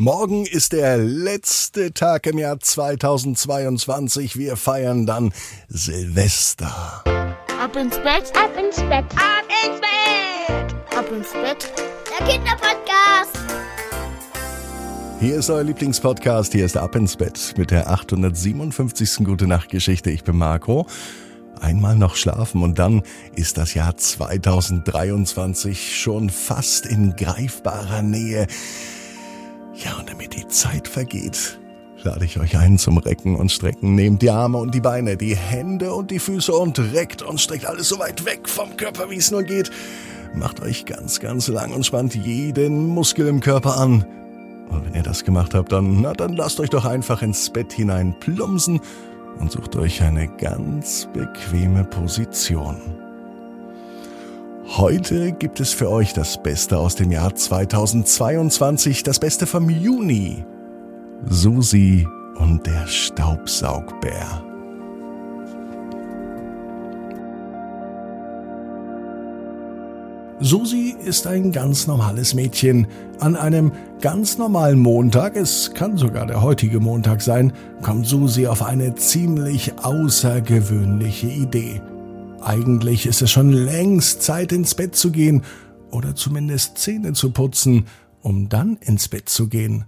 Morgen ist der letzte Tag im Jahr 2022. Wir feiern dann Silvester. Ab ins Bett, ab ins Bett, ab ins Bett, ab ins Bett. Der Kinderpodcast. Hier ist euer Lieblingspodcast. Hier ist Ab ins Bett mit der 857. Gute Nacht Geschichte. Ich bin Marco. Einmal noch schlafen und dann ist das Jahr 2023 schon fast in greifbarer Nähe. Ja, und damit die Zeit vergeht, lade ich euch ein zum Recken und Strecken. Nehmt die Arme und die Beine, die Hände und die Füße und reckt und streckt alles so weit weg vom Körper, wie es nur geht. Macht euch ganz, ganz lang und spannt jeden Muskel im Körper an. Und wenn ihr das gemacht habt, dann, na, dann lasst euch doch einfach ins Bett hinein plumpsen und sucht euch eine ganz bequeme Position. Heute gibt es für euch das Beste aus dem Jahr 2022, das Beste vom Juni. Susi und der Staubsaugbär. Susi ist ein ganz normales Mädchen. An einem ganz normalen Montag, es kann sogar der heutige Montag sein, kommt Susi auf eine ziemlich außergewöhnliche Idee. Eigentlich ist es schon längst Zeit ins Bett zu gehen oder zumindest Zähne zu putzen, um dann ins Bett zu gehen.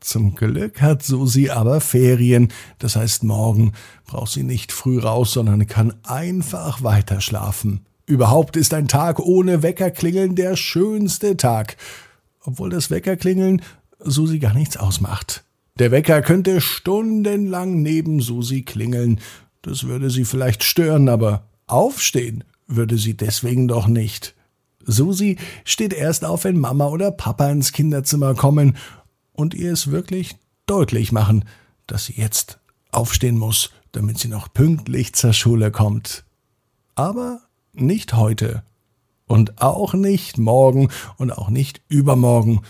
Zum Glück hat Susi aber Ferien, das heißt morgen braucht sie nicht früh raus, sondern kann einfach weiter schlafen. Überhaupt ist ein Tag ohne Weckerklingeln der schönste Tag, obwohl das Weckerklingeln Susi gar nichts ausmacht. Der Wecker könnte stundenlang neben Susi klingeln, das würde sie vielleicht stören, aber Aufstehen würde sie deswegen doch nicht. Susi steht erst auf, wenn Mama oder Papa ins Kinderzimmer kommen und ihr es wirklich deutlich machen, dass sie jetzt aufstehen muss, damit sie noch pünktlich zur Schule kommt. Aber nicht heute und auch nicht morgen und auch nicht übermorgen.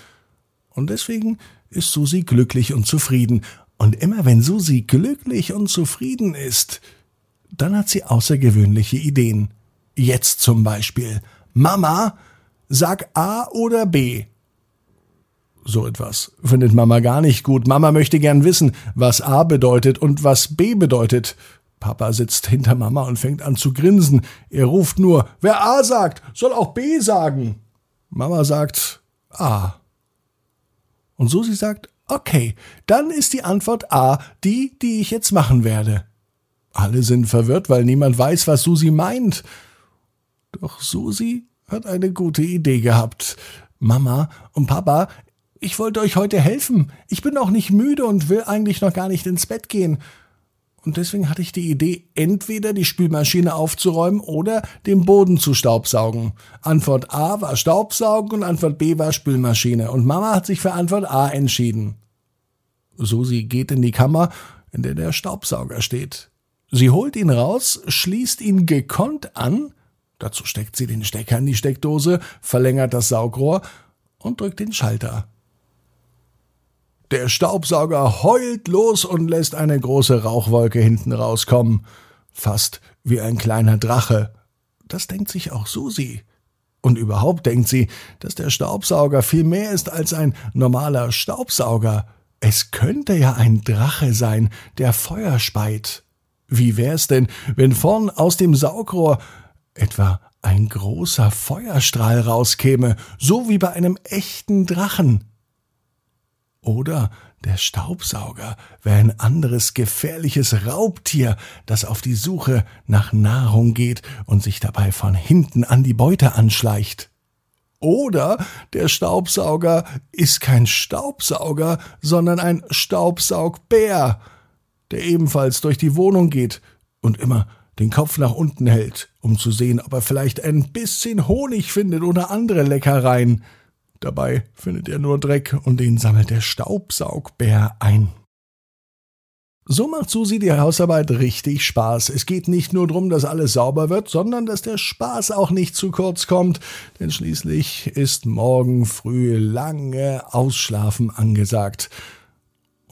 Und deswegen ist Susi glücklich und zufrieden. Und immer wenn Susi glücklich und zufrieden ist, dann hat sie außergewöhnliche Ideen. Jetzt zum Beispiel. Mama, sag A oder B. So etwas findet Mama gar nicht gut. Mama möchte gern wissen, was A bedeutet und was B bedeutet. Papa sitzt hinter Mama und fängt an zu grinsen. Er ruft nur, wer A sagt, soll auch B sagen. Mama sagt A. Und Susi sagt, okay, dann ist die Antwort A die, die ich jetzt machen werde. Alle sind verwirrt, weil niemand weiß, was Susi meint. Doch Susi hat eine gute Idee gehabt. Mama und Papa, ich wollte euch heute helfen. Ich bin auch nicht müde und will eigentlich noch gar nicht ins Bett gehen. Und deswegen hatte ich die Idee, entweder die Spülmaschine aufzuräumen oder den Boden zu staubsaugen. Antwort A war Staubsaugen und Antwort B war Spülmaschine. Und Mama hat sich für Antwort A entschieden. Susi geht in die Kammer, in der der Staubsauger steht. Sie holt ihn raus, schließt ihn gekonnt an, dazu steckt sie den Stecker in die Steckdose, verlängert das Saugrohr und drückt den Schalter. Der Staubsauger heult los und lässt eine große Rauchwolke hinten rauskommen. Fast wie ein kleiner Drache. Das denkt sich auch Susi. Und überhaupt denkt sie, dass der Staubsauger viel mehr ist als ein normaler Staubsauger. Es könnte ja ein Drache sein, der Feuer speit. Wie wär's denn, wenn vorn aus dem Saugrohr etwa ein großer Feuerstrahl rauskäme, so wie bei einem echten Drachen? Oder der Staubsauger wäre ein anderes gefährliches Raubtier, das auf die Suche nach Nahrung geht und sich dabei von hinten an die Beute anschleicht. Oder der Staubsauger ist kein Staubsauger, sondern ein Staubsaugbär, der ebenfalls durch die Wohnung geht und immer den Kopf nach unten hält, um zu sehen, ob er vielleicht ein bisschen Honig findet oder andere Leckereien. Dabei findet er nur Dreck und den sammelt der Staubsaugbär ein. So macht Susi die Hausarbeit richtig Spaß. Es geht nicht nur darum, dass alles sauber wird, sondern dass der Spaß auch nicht zu kurz kommt, denn schließlich ist morgen früh lange Ausschlafen angesagt.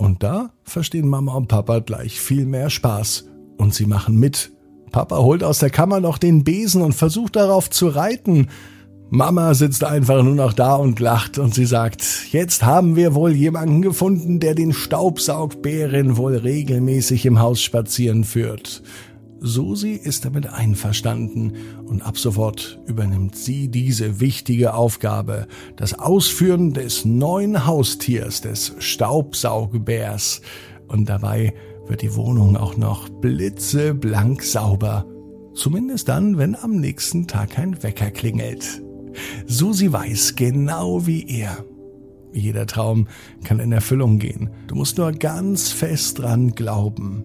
Und da verstehen Mama und Papa gleich viel mehr Spaß. Und sie machen mit. Papa holt aus der Kammer noch den Besen und versucht darauf zu reiten. Mama sitzt einfach nur noch da und lacht und sie sagt, jetzt haben wir wohl jemanden gefunden, der den Staubsaugbären wohl regelmäßig im Haus spazieren führt. Susi ist damit einverstanden und ab sofort übernimmt sie diese wichtige Aufgabe, das Ausführen des neuen Haustiers, des Staubsaugbärs. Und dabei wird die Wohnung auch noch blitzeblank sauber. Zumindest dann, wenn am nächsten Tag ein Wecker klingelt. Susi weiß genau wie er. Jeder Traum kann in Erfüllung gehen. Du musst nur ganz fest dran glauben.